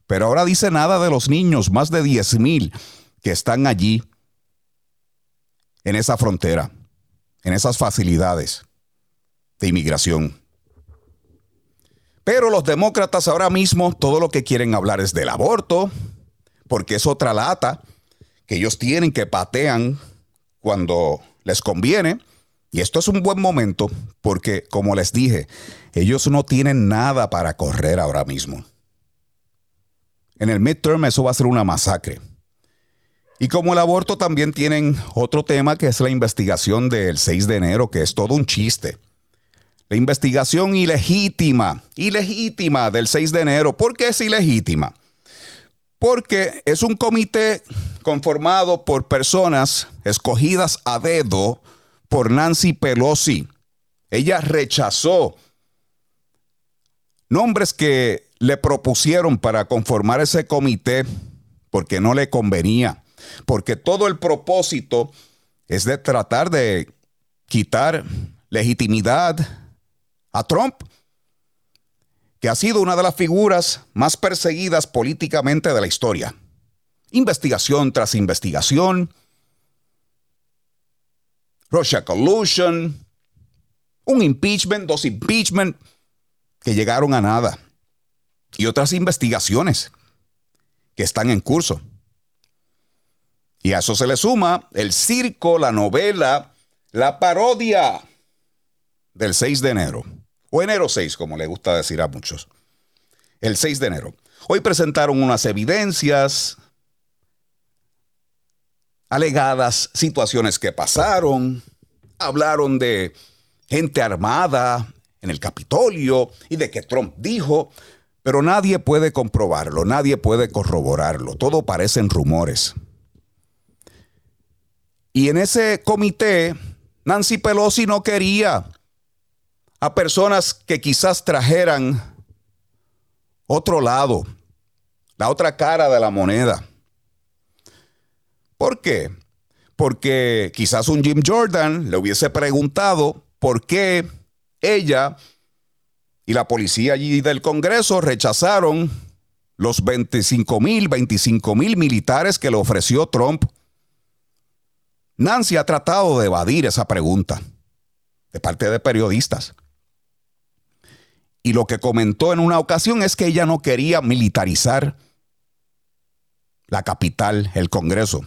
pero ahora dice nada de los niños, más de 10 mil que están allí en esa frontera, en esas facilidades de inmigración. Pero los demócratas ahora mismo todo lo que quieren hablar es del aborto, porque es otra lata que ellos tienen que patean cuando les conviene. Y esto es un buen momento porque, como les dije, ellos no tienen nada para correr ahora mismo. En el midterm eso va a ser una masacre. Y como el aborto también tienen otro tema que es la investigación del 6 de enero, que es todo un chiste. La investigación ilegítima, ilegítima del 6 de enero. ¿Por qué es ilegítima? Porque es un comité conformado por personas escogidas a dedo por Nancy Pelosi. Ella rechazó nombres que le propusieron para conformar ese comité porque no le convenía, porque todo el propósito es de tratar de quitar legitimidad a Trump, que ha sido una de las figuras más perseguidas políticamente de la historia. Investigación tras investigación, Russia Collusion, un impeachment, dos impeachment que llegaron a nada y otras investigaciones que están en curso. Y a eso se le suma el circo, la novela, la parodia del 6 de enero, o enero 6, como le gusta decir a muchos. El 6 de enero. Hoy presentaron unas evidencias, alegadas situaciones que pasaron, hablaron de gente armada en el Capitolio y de que Trump dijo, pero nadie puede comprobarlo, nadie puede corroborarlo, todo parecen rumores. Y en ese comité, Nancy Pelosi no quería a personas que quizás trajeran otro lado, la otra cara de la moneda. ¿Por qué? Porque quizás un Jim Jordan le hubiese preguntado por qué ella y la policía allí del Congreso rechazaron los 25 mil, 25 mil militares que le ofreció Trump. Nancy ha tratado de evadir esa pregunta de parte de periodistas. Y lo que comentó en una ocasión es que ella no quería militarizar la capital, el Congreso.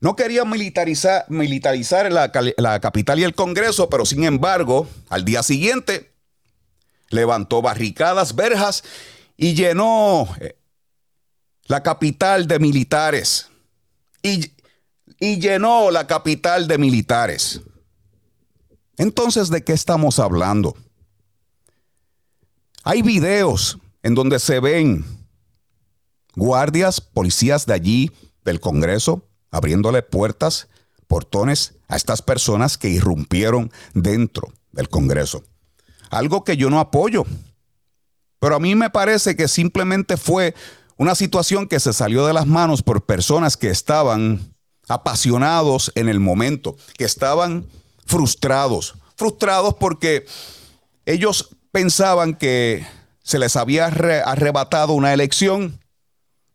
No quería militarizar, militarizar la, la capital y el Congreso, pero sin embargo, al día siguiente levantó barricadas, verjas y llenó eh, la capital de militares. Y, y, llenó la capital de militares. Entonces, ¿de qué estamos hablando? Hay videos en donde se ven guardias, policías de allí, del Congreso, abriéndole puertas, portones a estas personas que irrumpieron dentro del Congreso. Algo que yo no apoyo. Pero a mí me parece que simplemente fue una situación que se salió de las manos por personas que estaban apasionados en el momento, que estaban frustrados. Frustrados porque ellos pensaban que se les había arrebatado una elección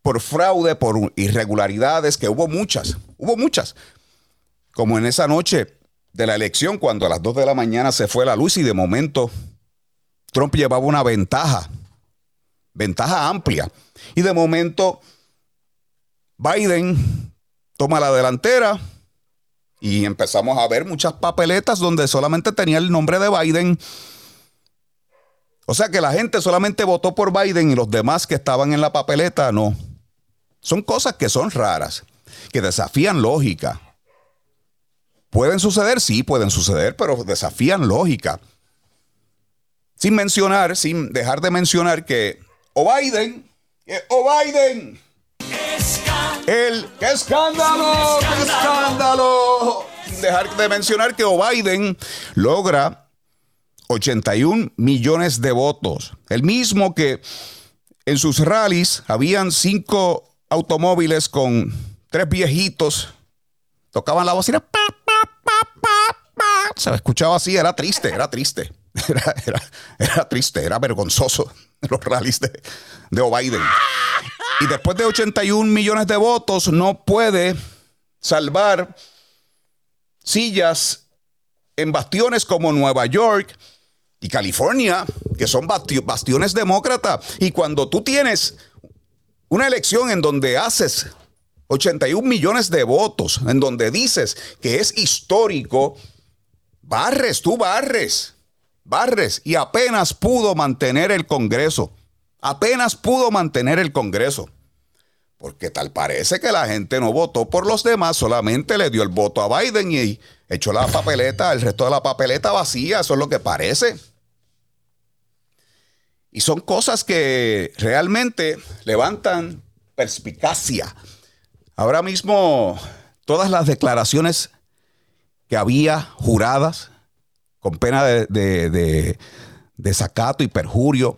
por fraude, por irregularidades, que hubo muchas, hubo muchas. Como en esa noche de la elección, cuando a las 2 de la mañana se fue la luz y de momento Trump llevaba una ventaja, ventaja amplia. Y de momento Biden toma la delantera y empezamos a ver muchas papeletas donde solamente tenía el nombre de Biden. O sea que la gente solamente votó por Biden y los demás que estaban en la papeleta no. Son cosas que son raras, que desafían lógica. ¿Pueden suceder? Sí, pueden suceder, pero desafían lógica. Sin mencionar, sin dejar de mencionar que o Biden, o Biden, el, ¡qué escándalo! ¡Qué escándalo! Dejar de mencionar que o Biden logra 81 millones de votos. El mismo que en sus rallies habían cinco automóviles con tres viejitos. Tocaban la bocina. Se escuchaba así, era triste, era triste. Era, triste, era vergonzoso los rallies de, de Biden. Y después de 81 millones de votos, no puede salvar sillas en bastiones como Nueva York y California, que son bastiones demócratas. Y cuando tú tienes una elección en donde haces 81 millones de votos, en donde dices que es histórico, barres, tú barres, barres, y apenas pudo mantener el Congreso. Apenas pudo mantener el Congreso. Porque tal parece que la gente no votó por los demás, solamente le dio el voto a Biden y echó la papeleta, el resto de la papeleta vacía, eso es lo que parece. Y son cosas que realmente levantan perspicacia. Ahora mismo, todas las declaraciones que había juradas con pena de, de desacato y perjurio,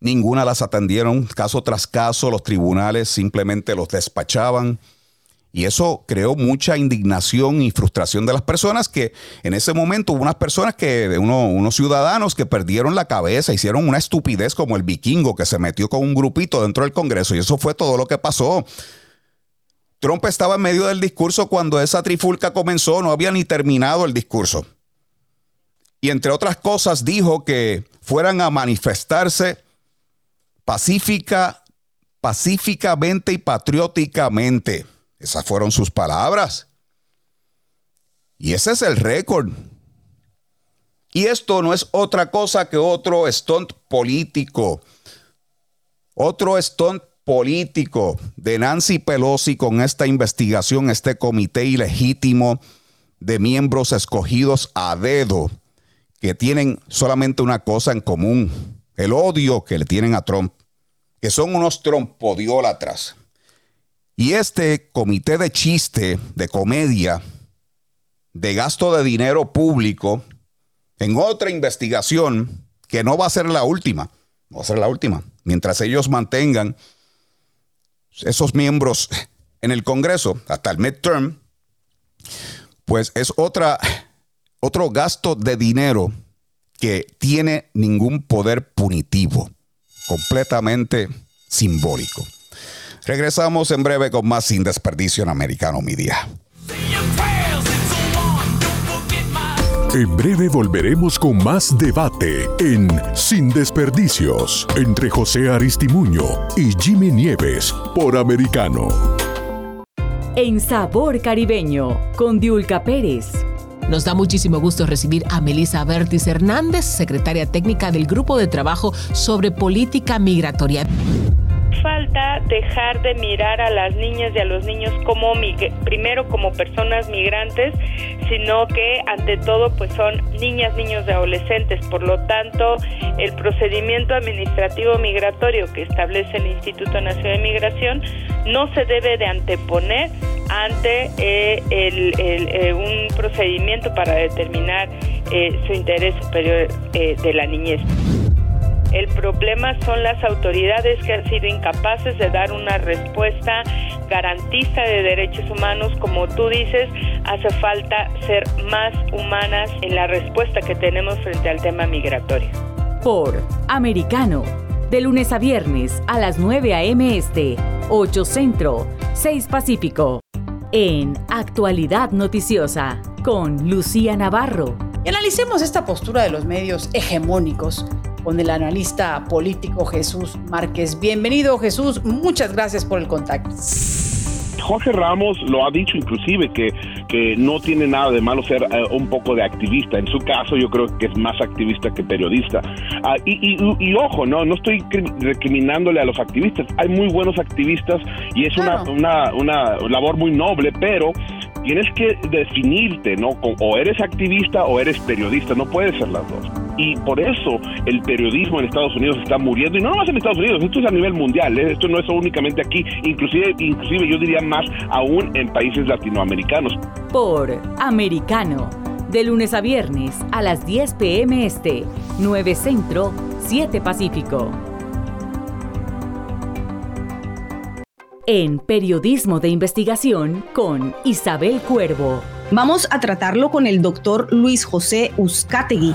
ninguna las atendieron caso tras caso, los tribunales simplemente los despachaban. Y eso creó mucha indignación y frustración de las personas que en ese momento hubo unas personas que, uno, unos ciudadanos que perdieron la cabeza, hicieron una estupidez como el vikingo que se metió con un grupito dentro del Congreso y eso fue todo lo que pasó. Trump estaba en medio del discurso cuando esa trifulca comenzó, no había ni terminado el discurso. Y entre otras cosas dijo que fueran a manifestarse pacífica, pacíficamente y patrióticamente. Esas fueron sus palabras. Y ese es el récord. Y esto no es otra cosa que otro stunt político. Otro stunt político de Nancy Pelosi con esta investigación, este comité ilegítimo de miembros escogidos a dedo que tienen solamente una cosa en común, el odio que le tienen a Trump, que son unos trompodiólatras. Y este comité de chiste, de comedia, de gasto de dinero público, en otra investigación, que no va a ser la última, no va a ser la última, mientras ellos mantengan esos miembros en el Congreso hasta el midterm, pues es otra, otro gasto de dinero que tiene ningún poder punitivo, completamente simbólico. Regresamos en breve con más Sin Desperdicio en Americano Media. En breve volveremos con más debate en Sin Desperdicios entre José Aristimuño y Jimmy Nieves por Americano. En Sabor Caribeño con Diulca Pérez. Nos da muchísimo gusto recibir a Melissa Bertis Hernández, secretaria técnica del Grupo de Trabajo sobre Política Migratoria falta dejar de mirar a las niñas y a los niños como primero como personas migrantes, sino que ante todo pues son niñas, niños de adolescentes. Por lo tanto, el procedimiento administrativo migratorio que establece el Instituto Nacional de Migración no se debe de anteponer ante eh, eh, un procedimiento para determinar eh, su interés superior de la niñez. El problema son las autoridades que han sido incapaces de dar una respuesta garantista de derechos humanos. Como tú dices, hace falta ser más humanas en la respuesta que tenemos frente al tema migratorio. Por Americano, de lunes a viernes a las 9 a.m. Este, 8 Centro, 6 Pacífico. En Actualidad Noticiosa, con Lucía Navarro. Y analicemos esta postura de los medios hegemónicos con el analista político Jesús Márquez. Bienvenido Jesús, muchas gracias por el contacto. Jorge Ramos lo ha dicho inclusive que, que no tiene nada de malo ser eh, un poco de activista. En su caso yo creo que es más activista que periodista. Ah, y, y, ojo, no, no estoy recriminándole a los activistas. Hay muy buenos activistas y es una, una, una labor muy noble, pero tienes que definirte, ¿no? O eres activista o eres periodista, no puedes ser las dos. Y por eso el periodismo en Estados Unidos está muriendo, y no más en Estados Unidos, esto es a nivel mundial, ¿eh? esto no es únicamente aquí, inclusive, inclusive yo diría más aún en países latinoamericanos. Por Americano, de lunes a viernes a las 10 pm este, 9 Centro, 7 Pacífico. En Periodismo de Investigación con Isabel Cuervo. Vamos a tratarlo con el doctor Luis José Uzcategui.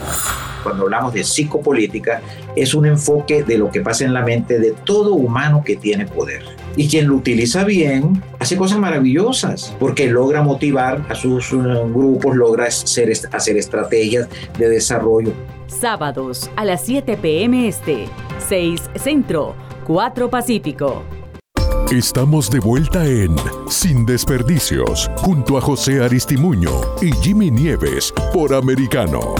Cuando hablamos de psicopolítica, es un enfoque de lo que pasa en la mente de todo humano que tiene poder. Y quien lo utiliza bien hace cosas maravillosas porque logra motivar a sus uh, grupos, logra hacer, hacer estrategias de desarrollo. Sábados a las 7 pm este, 6 Centro, 4 Pacífico. Estamos de vuelta en Sin Desperdicios, junto a José Aristimuño y Jimmy Nieves por Americano.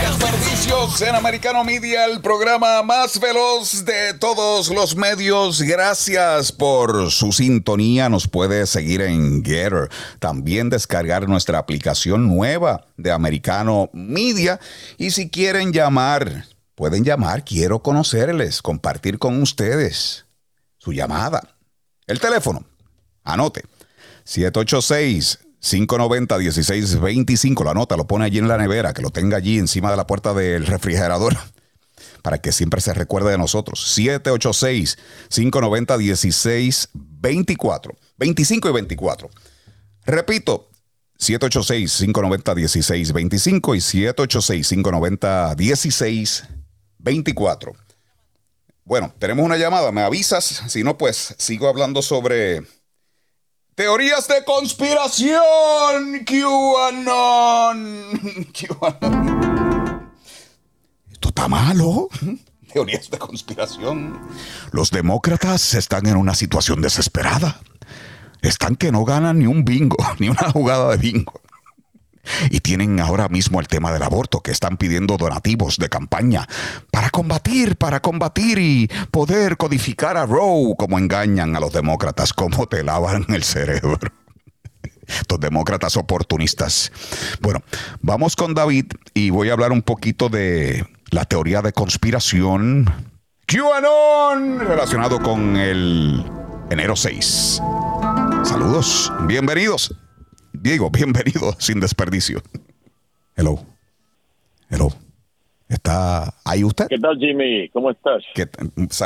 Desperdicios en Americano Media, el programa más veloz de todos los medios. Gracias por su sintonía. Nos puede seguir en Getter. También descargar nuestra aplicación nueva de Americano Media. Y si quieren llamar Pueden llamar, quiero conocerles, compartir con ustedes su llamada. El teléfono, anote, 786-590-1625, lo anota, lo pone allí en la nevera, que lo tenga allí encima de la puerta del refrigerador, para que siempre se recuerde de nosotros. 786-590-1624, 25 y 24. Repito, 786-590-1625 y 786-590-1624. 24. Bueno, tenemos una llamada, me avisas, si no, pues sigo hablando sobre teorías de conspiración, QAnon. Esto está malo. Teorías de conspiración. Los demócratas están en una situación desesperada. Están que no ganan ni un bingo, ni una jugada de bingo. Y tienen ahora mismo el tema del aborto, que están pidiendo donativos de campaña para combatir, para combatir y poder codificar a Roe, como engañan a los demócratas, como te lavan el cerebro. Estos demócratas oportunistas. Bueno, vamos con David y voy a hablar un poquito de la teoría de conspiración QAnon relacionado con el enero 6. Saludos, bienvenidos. Diego, bienvenido sin desperdicio. Hello. Hello. ¿Está ahí usted? ¿Qué tal, Jimmy? ¿Cómo estás?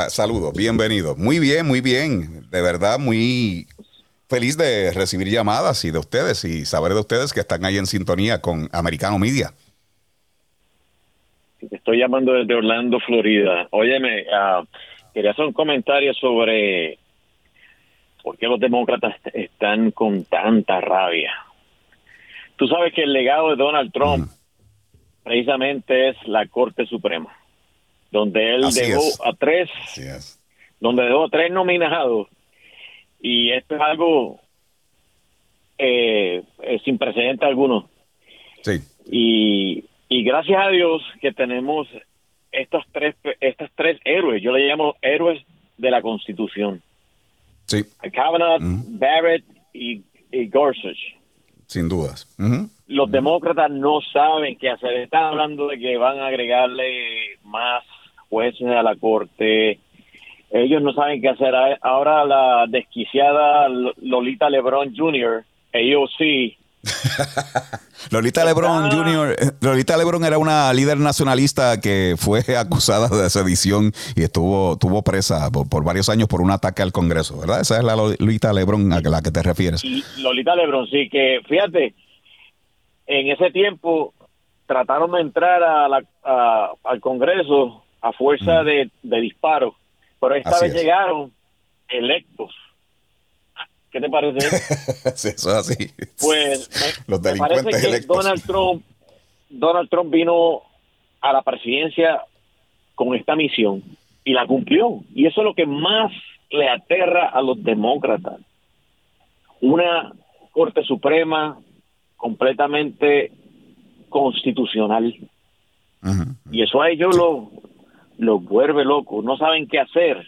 saludos, bienvenido. Muy bien, muy bien. De verdad, muy feliz de recibir llamadas y de ustedes y saber de ustedes que están ahí en sintonía con Americano Media. estoy llamando desde Orlando, Florida. Óyeme, uh, quería hacer un comentario sobre por qué los demócratas están con tanta rabia. Tú sabes que el legado de Donald Trump precisamente es la Corte Suprema, donde él dejó a tres, donde dejó a tres nominados y esto es algo eh, sin precedente alguno. Sí. Y, y gracias a Dios que tenemos estos tres, estas tres héroes, yo le llamo héroes de la Constitución. Sí. Kavanaugh, Barrett y Gorsuch sin dudas. Los demócratas no saben qué hacer. Están hablando de que van a agregarle más jueces a la corte. Ellos no saben qué hacer. Ahora la desquiciada Lolita Lebron Jr., ellos sí, Lolita Lebron Jr., eh, Lolita Lebron era una líder nacionalista que fue acusada de sedición y estuvo, estuvo presa por, varios años por un ataque al Congreso, ¿verdad? Esa es la Lolita Lebron a la que te refieres. Lolita Lebron, sí, que fíjate, en ese tiempo trataron de entrar a al Congreso a fuerza de, de disparos, pero esta vez llegaron electos ¿Qué te parece? eso es así. Pues Los delincuentes parece que Donald Trump, Donald Trump vino a la presidencia con esta misión y la cumplió. Y eso es lo que más le aterra a los demócratas. Una Corte Suprema completamente constitucional. Y eso a ellos lo, lo vuelve loco. No saben qué hacer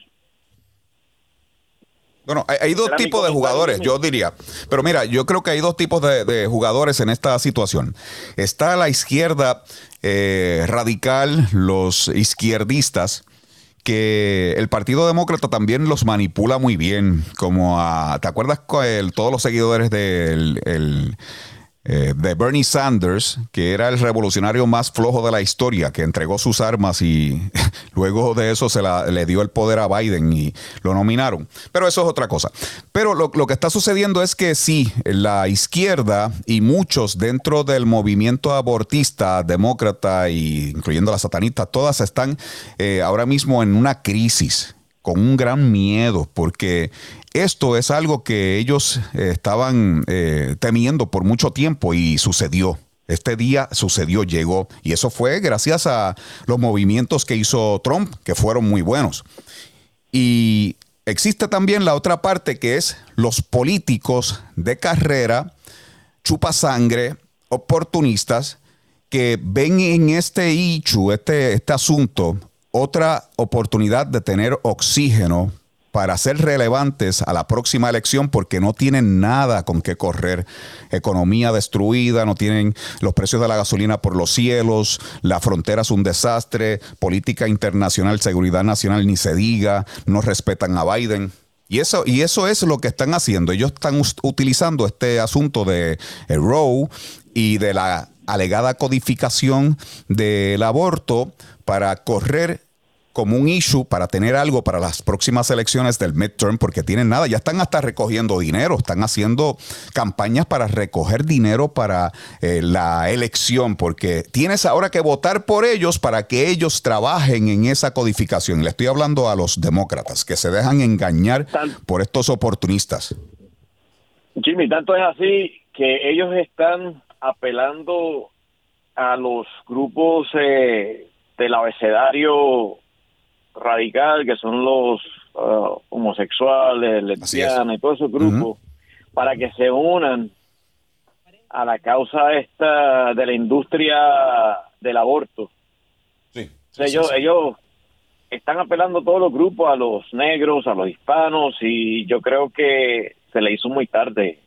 Bueno, hay, hay dos tipos de jugadores, yo diría. Pero mira, yo creo que hay dos tipos de, de jugadores en esta situación. Está la izquierda eh, radical, los izquierdistas, que el Partido Demócrata también los manipula muy bien. Como a, ¿te acuerdas con el- todos los seguidores del el, eh, de Bernie Sanders, que era el revolucionario más flojo de la historia, que entregó sus armas y luego de eso se la- le dio el poder a Biden y lo nominaron. Pero eso es otra cosa. Pero lo, lo que está sucediendo es que sí, la izquierda y muchos dentro del movimiento abortista, demócrata, y incluyendo las satanistas, todas están eh, ahora mismo en una crisis con un gran miedo, porque esto es algo que ellos eh, estaban eh, temiendo por mucho tiempo y sucedió. Este día sucedió, llegó, y eso fue gracias a los movimientos que hizo Trump, que fueron muy buenos. Y existe también la otra parte que es los políticos de carrera, chupa sangre, oportunistas, que ven en este ichu, este, este asunto, otra oportunidad de tener oxígeno para ser relevantes a la próxima elección porque no tienen nada con qué correr. Economía destruida, no tienen los precios de la gasolina por los cielos, la frontera es un desastre, política internacional, seguridad nacional ni se diga, no respetan a Biden. Y eso, y eso es lo que están haciendo. Ellos están utilizando este asunto de eh, Roe y de la alegada codificación del aborto para correr como un issue para tener algo para las próximas elecciones del midterm, porque tienen nada, ya están hasta recogiendo dinero, están haciendo campañas para recoger dinero para eh, la elección, porque tienes ahora que votar por ellos para que ellos trabajen en esa codificación. Le estoy hablando a los demócratas, que se dejan engañar por estos oportunistas. Jimmy, tanto es así que ellos están apelando a los grupos eh, del abecedario radical, que son los ah, homosexuales, lesbianas y todos esos grupos, para que se unan a la causa esta de la industria del aborto. Sí. O sea, ellos, ellos están apelando todos los grupos, a los negros, a los hispanos, y yo creo que se le hizo muy tarde.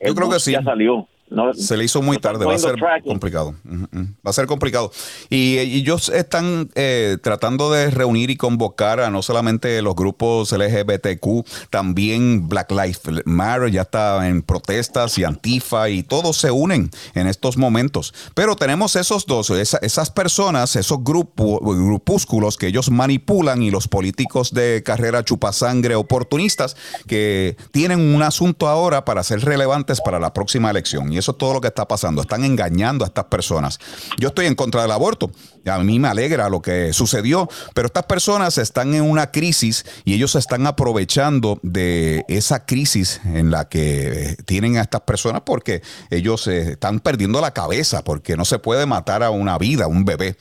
Yo creo que sí. Ya salió. No, Se le hizo muy tarde, va a ser tracking. complicado. Va a ser complicado. Y, y ellos están eh, tratando de reunir y convocar a no solamente los grupos LGBTQ, también Black Lives Matter ya está en protestas y Antifa y todos se unen en estos momentos. Pero tenemos esos dos, esa- esas personas, esos grupos, grupúsculos que ellos manipulan y los políticos de carrera chupasangre oportunistas que tienen un asunto ahora para ser relevantes para la próxima elección. Eso es todo lo que está pasando. Están engañando a estas personas. Yo estoy en contra del aborto. A mí me alegra lo que sucedió, pero estas personas están en una crisis y ellos se están aprovechando de esa crisis en la que tienen a estas personas porque ellos eh, están perdiendo la cabeza porque no se puede matar a una vida, a un bebé.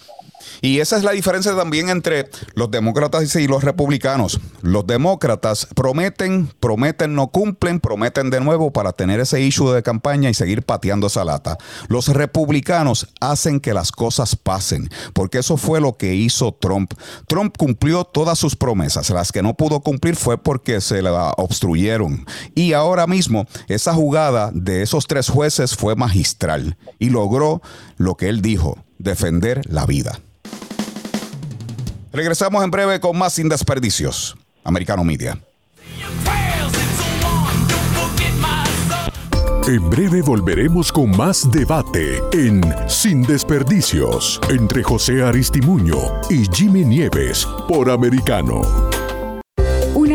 Y esa es la diferencia también entre los demócratas y los republicanos. Los demócratas prometen, prometen, no cumplen, prometen de nuevo para tener ese issue de campaña y seguir pateando esa lata. Los republicanos hacen que las cosas pasen, porque eso fue lo que hizo Trump. Trump cumplió todas sus promesas. Las que no pudo cumplir fue porque se la obstruyeron. Y ahora mismo esa jugada de esos tres jueces fue magistral y logró lo que él dijo, defender la vida. Regresamos en breve con más sin desperdicios. Americano Media. En breve volveremos con más debate en Sin Desperdicios entre José Aristimuño y Jimmy Nieves por Americano.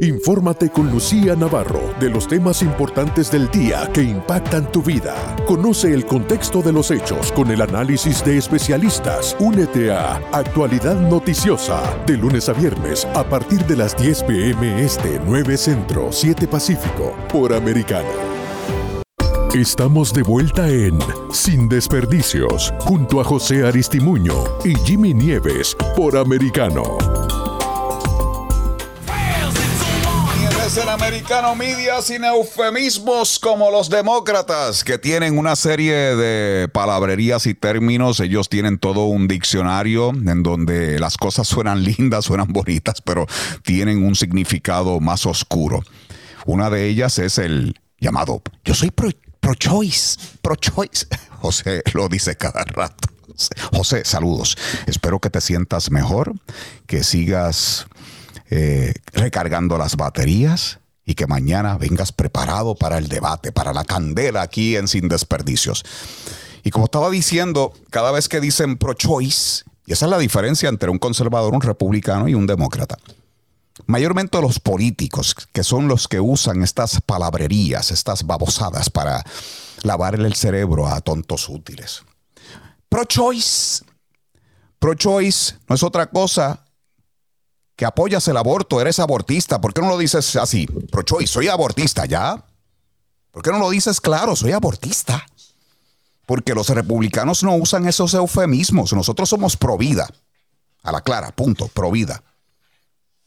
Infórmate con Lucía Navarro de los temas importantes del día que impactan tu vida. Conoce el contexto de los hechos con el análisis de especialistas. Únete a Actualidad Noticiosa de lunes a viernes a partir de las 10 pm este 9 Centro 7 Pacífico por Americano. Estamos de vuelta en Sin Desperdicios junto a José Aristimuño y Jimmy Nieves por Americano. En Americano Media sin eufemismos como los demócratas, que tienen una serie de palabrerías y términos. Ellos tienen todo un diccionario en donde las cosas suenan lindas, suenan bonitas, pero tienen un significado más oscuro. Una de ellas es el llamado Yo soy pro-choice, pro-choice. José lo dice cada rato. José, saludos. Espero que te sientas mejor, que sigas eh, recargando las baterías y que mañana vengas preparado para el debate, para la candela aquí en Sin Desperdicios. Y como estaba diciendo, cada vez que dicen pro-choice, y esa es la diferencia entre un conservador, un republicano y un demócrata. Mayormente los políticos, que son los que usan estas palabrerías, estas babosadas para lavarle el cerebro a tontos útiles. Pro-choice. Pro-choice no es otra cosa que apoyas el aborto, eres abortista. ¿Por qué no lo dices así? Pro choice, soy abortista, ¿ya? ¿Por qué no lo dices claro? Soy abortista. Porque los republicanos no usan esos eufemismos. Nosotros somos pro vida. A la clara, punto, pro vida.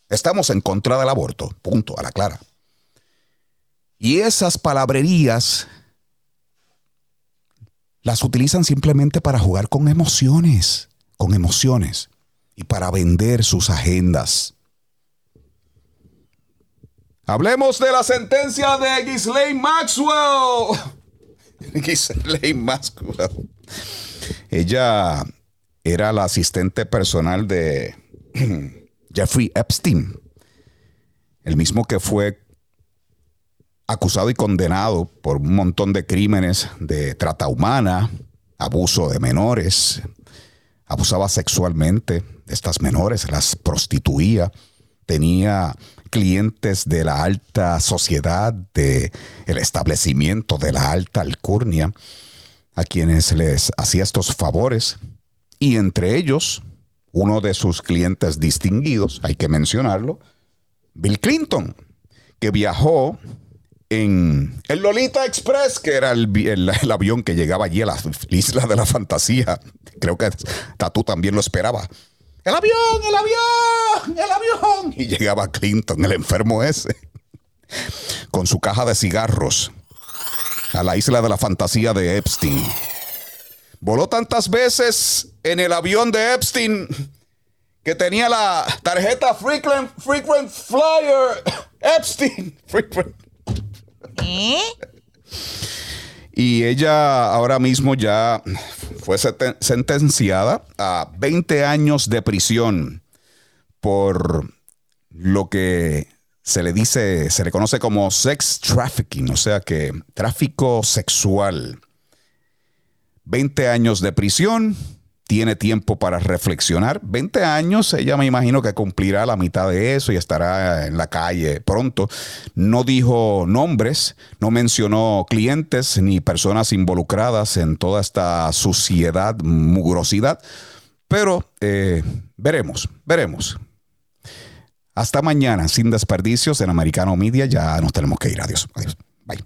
Estamos en contra del aborto, punto, a la clara. Y esas palabrerías las utilizan simplemente para jugar con emociones, con emociones y para vender sus agendas. Hablemos de la sentencia de Ghislaine Maxwell. Ghislaine Maxwell. Ella era la asistente personal de Jeffrey Epstein, el mismo que fue acusado y condenado por un montón de crímenes de trata humana, abuso de menores, abusaba sexualmente estas menores, las prostituía, tenía clientes de la alta sociedad, de el establecimiento de la alta alcurnia, a quienes les hacía estos favores, y entre ellos, uno de sus clientes distinguidos, hay que mencionarlo, Bill Clinton, que viajó en el Lolita Express, que era el, avión que llegaba allí a la isla de la fantasía. Creo que Tatu también lo esperaba. ¡El avión! ¡El avión! ¡El avión! Y llegaba Clinton, el enfermo ese, con su caja de cigarros a la isla de la fantasía de Epstein. Voló tantas veces en el avión de Epstein que tenía la tarjeta Frequent, frequent Flyer Epstein. Frequent. ¿Eh? Y ella ahora mismo ya fue sentenciada a 20 años de prisión por lo que se le dice, se le conoce como sex trafficking, o sea que tráfico sexual. 20 años de prisión tiene tiempo para reflexionar. 20 años, ella me imagino que cumplirá la mitad de eso y estará en la calle pronto. No dijo nombres, no mencionó clientes ni personas involucradas en toda esta suciedad, mugrosidad, pero eh, veremos, veremos. Hasta mañana, sin desperdicios en Americano Media. Ya nos tenemos que ir. Adiós. Adiós. Bye.